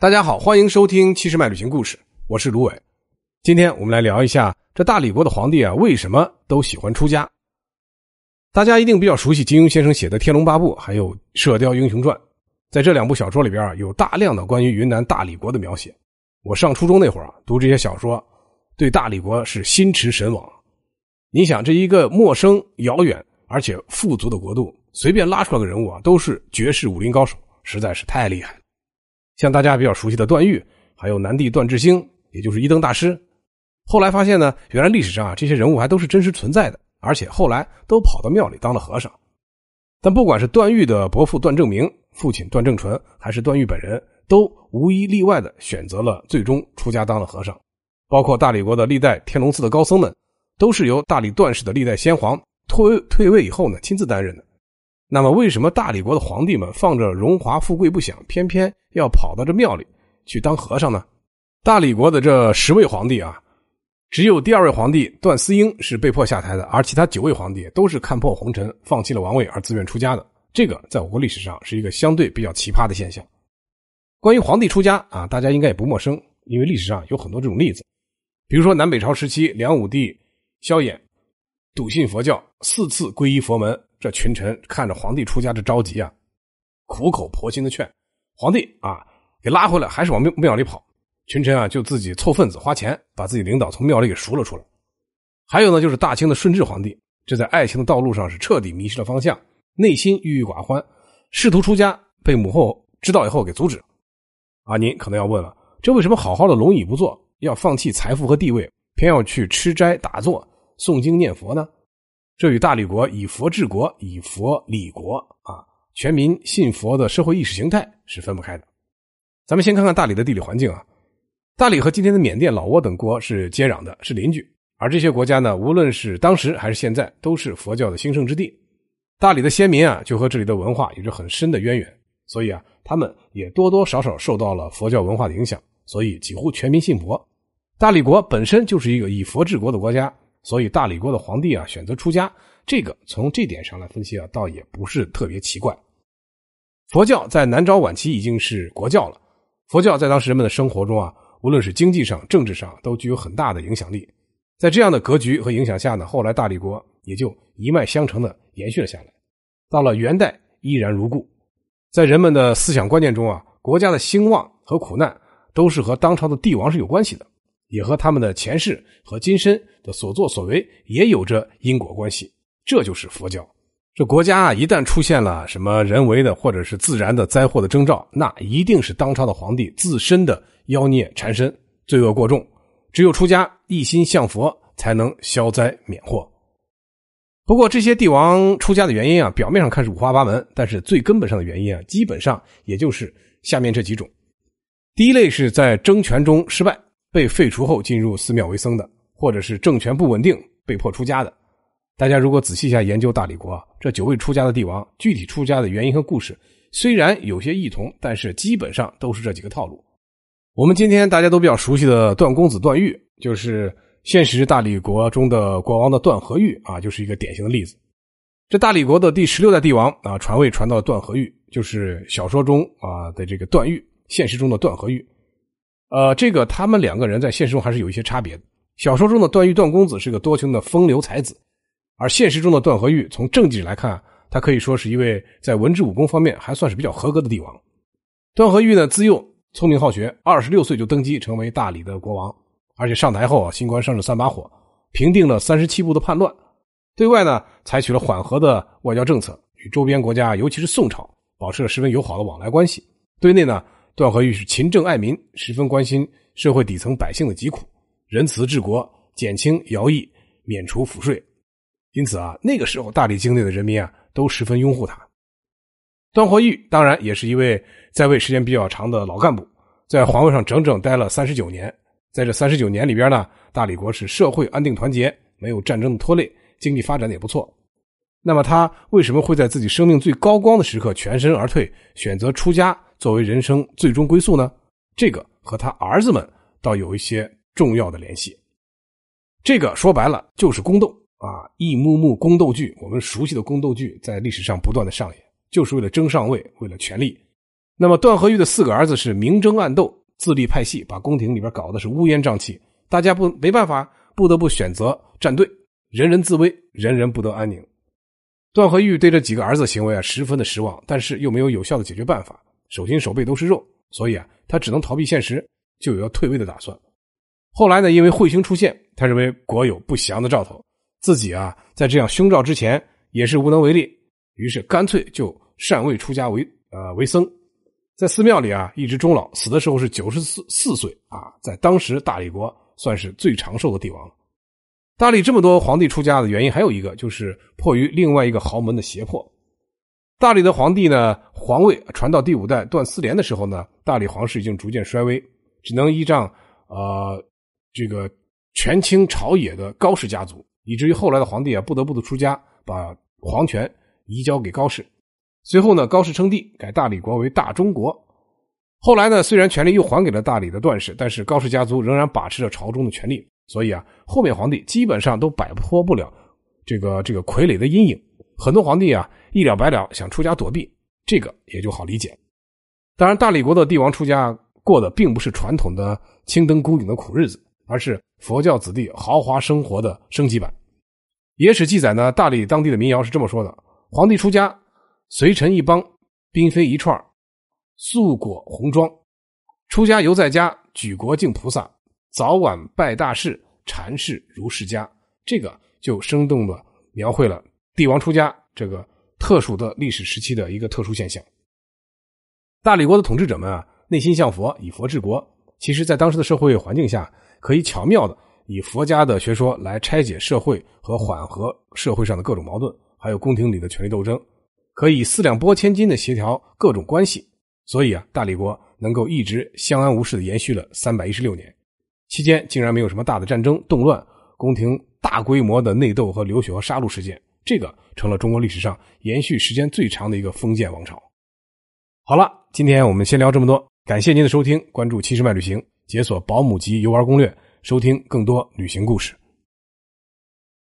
大家好，欢迎收听《七十迈旅行故事》，我是卢伟。今天我们来聊一下这大理国的皇帝啊，为什么都喜欢出家？大家一定比较熟悉金庸先生写的《天龙八部》，还有《射雕英雄传》。在这两部小说里边啊，有大量的关于云南大理国的描写。我上初中那会儿啊，读这些小说，对大理国是心驰神往。你想，这一个陌生、遥远而且富足的国度，随便拉出来个人物啊，都是绝世武林高手，实在是太厉害。像大家比较熟悉的段誉，还有南帝段智兴，也就是一灯大师。后来发现呢，原来历史上啊这些人物还都是真实存在的，而且后来都跑到庙里当了和尚。但不管是段誉的伯父段正明、父亲段正淳，还是段誉本人，都无一例外的选择了最终出家当了和尚。包括大理国的历代天龙寺的高僧们，都是由大理段氏的历代先皇退退位以后呢亲自担任的。那么，为什么大理国的皇帝们放着荣华富贵不享，偏偏要跑到这庙里去当和尚呢？大理国的这十位皇帝啊，只有第二位皇帝段思英是被迫下台的，而其他九位皇帝都是看破红尘，放弃了王位而自愿出家的。这个在我国历史上是一个相对比较奇葩的现象。关于皇帝出家啊，大家应该也不陌生，因为历史上有很多这种例子，比如说南北朝时期梁武帝萧衍笃信佛教，四次皈依佛门。这群臣看着皇帝出家这着急啊，苦口婆心的劝皇帝啊，给拉回来，还是往庙庙里跑。群臣啊，就自己凑份子花钱，把自己领导从庙里给赎了出来。还有呢，就是大清的顺治皇帝，这在爱情的道路上是彻底迷失了方向，内心郁郁寡欢，试图出家，被母后知道以后给阻止。啊，您可能要问了，这为什么好好的龙椅不坐，要放弃财富和地位，偏要去吃斋打坐、诵经念佛呢？这与大理国以佛治国、以佛理国啊，全民信佛的社会意识形态是分不开的。咱们先看看大理的地理环境啊，大理和今天的缅甸、老挝等国是接壤的，是邻居。而这些国家呢，无论是当时还是现在，都是佛教的兴盛之地。大理的先民啊，就和这里的文化有着很深的渊源，所以啊，他们也多多少少受到了佛教文化的影响，所以几乎全民信佛。大理国本身就是一个以佛治国的国家。所以大理国的皇帝啊选择出家，这个从这点上来分析啊，倒也不是特别奇怪。佛教在南诏晚期已经是国教了，佛教在当时人们的生活中啊，无论是经济上、政治上，都具有很大的影响力。在这样的格局和影响下呢，后来大理国也就一脉相承的延续了下来。到了元代依然如故，在人们的思想观念中啊，国家的兴旺和苦难都是和当朝的帝王是有关系的。也和他们的前世和今生的所作所为也有着因果关系，这就是佛教。这国家啊，一旦出现了什么人为的或者是自然的灾祸的征兆，那一定是当朝的皇帝自身的妖孽缠身，罪恶过重。只有出家一心向佛，才能消灾免祸。不过这些帝王出家的原因啊，表面上看是五花八门，但是最根本上的原因啊，基本上也就是下面这几种。第一类是在争权中失败。被废除后进入寺庙为僧的，或者是政权不稳定被迫出家的，大家如果仔细一下研究大理国这九位出家的帝王，具体出家的原因和故事，虽然有些异同，但是基本上都是这几个套路。我们今天大家都比较熟悉的段公子段誉，就是现实大理国中的国王的段和誉啊，就是一个典型的例子。这大理国的第十六代帝王啊，传位传到段和誉，就是小说中啊的这个段誉，现实中的段和誉。呃，这个他们两个人在现实中还是有一些差别的。小说中的段誉段公子是个多情的风流才子，而现实中的段和誉从政绩来看，他可以说是一位在文治武功方面还算是比较合格的帝王。段和誉呢，自幼聪明好学，二十六岁就登基成为大理的国王，而且上台后啊，新官上任三把火，平定了三十七部的叛乱，对外呢采取了缓和的外交政策，与周边国家，尤其是宋朝，保持了十分友好的往来关系。对内呢。段和誉是勤政爱民，十分关心社会底层百姓的疾苦，仁慈治国，减轻徭役，免除赋税。因此啊，那个时候大理境内的人民啊，都十分拥护他。段和誉当然也是一位在位时间比较长的老干部，在皇位上整整待了三十九年。在这三十九年里边呢，大理国是社会安定团结，没有战争的拖累，经济发展的也不错。那么他为什么会在自己生命最高光的时刻全身而退，选择出家？作为人生最终归宿呢，这个和他儿子们倒有一些重要的联系。这个说白了就是宫斗啊，一幕幕宫斗剧，我们熟悉的宫斗剧在历史上不断的上演，就是为了争上位，为了权力。那么段和玉的四个儿子是明争暗斗，自立派系，把宫廷里边搞得是乌烟瘴气，大家不没办法，不得不选择站队，人人自危，人人不得安宁。段和玉对这几个儿子行为啊十分的失望，但是又没有有效的解决办法，手心手背都是肉，所以啊他只能逃避现实，就有要退位的打算。后来呢，因为彗星出现，他认为国有不祥的兆头，自己啊在这样凶兆之前也是无能为力，于是干脆就禅位出家为呃为僧，在寺庙里啊一直终老，死的时候是九十四四岁啊，在当时大理国算是最长寿的帝王。大理这么多皇帝出家的原因还有一个，就是迫于另外一个豪门的胁迫。大理的皇帝呢，皇位传到第五代段思廉的时候呢，大理皇室已经逐渐衰微，只能依仗呃这个权倾朝野的高氏家族，以至于后来的皇帝啊不得不的出家，把皇权移交给高氏。随后呢，高氏称帝，改大理国为大中国。后来呢，虽然权力又还给了大理的段氏，但是高氏家族仍然把持着朝中的权力。所以啊，后面皇帝基本上都摆脱不了这个这个傀儡的阴影。很多皇帝啊，一了百了想出家躲避，这个也就好理解。当然，大理国的帝王出家过的并不是传统的青灯孤影的苦日子，而是佛教子弟豪华生活的升级版。野史记载呢，大理当地的民谣是这么说的：皇帝出家，随臣一帮，嫔妃一串，素裹红妆，出家犹在家，举国敬菩萨。早晚拜大士，禅事如世家，这个就生动的描绘了帝王出家这个特殊的历史时期的一个特殊现象。大理国的统治者们啊，内心向佛，以佛治国，其实在当时的社会环境下，可以巧妙的以佛家的学说来拆解社会和缓和社会上的各种矛盾，还有宫廷里的权力斗争，可以四两拨千斤的协调各种关系。所以啊，大理国能够一直相安无事的延续了三百一十六年。期间竟然没有什么大的战争动乱、宫廷大规模的内斗和流血和杀戮事件，这个成了中国历史上延续时间最长的一个封建王朝。好了，今天我们先聊这么多，感谢您的收听，关注七十迈旅行，解锁保姆级游玩攻略，收听更多旅行故事。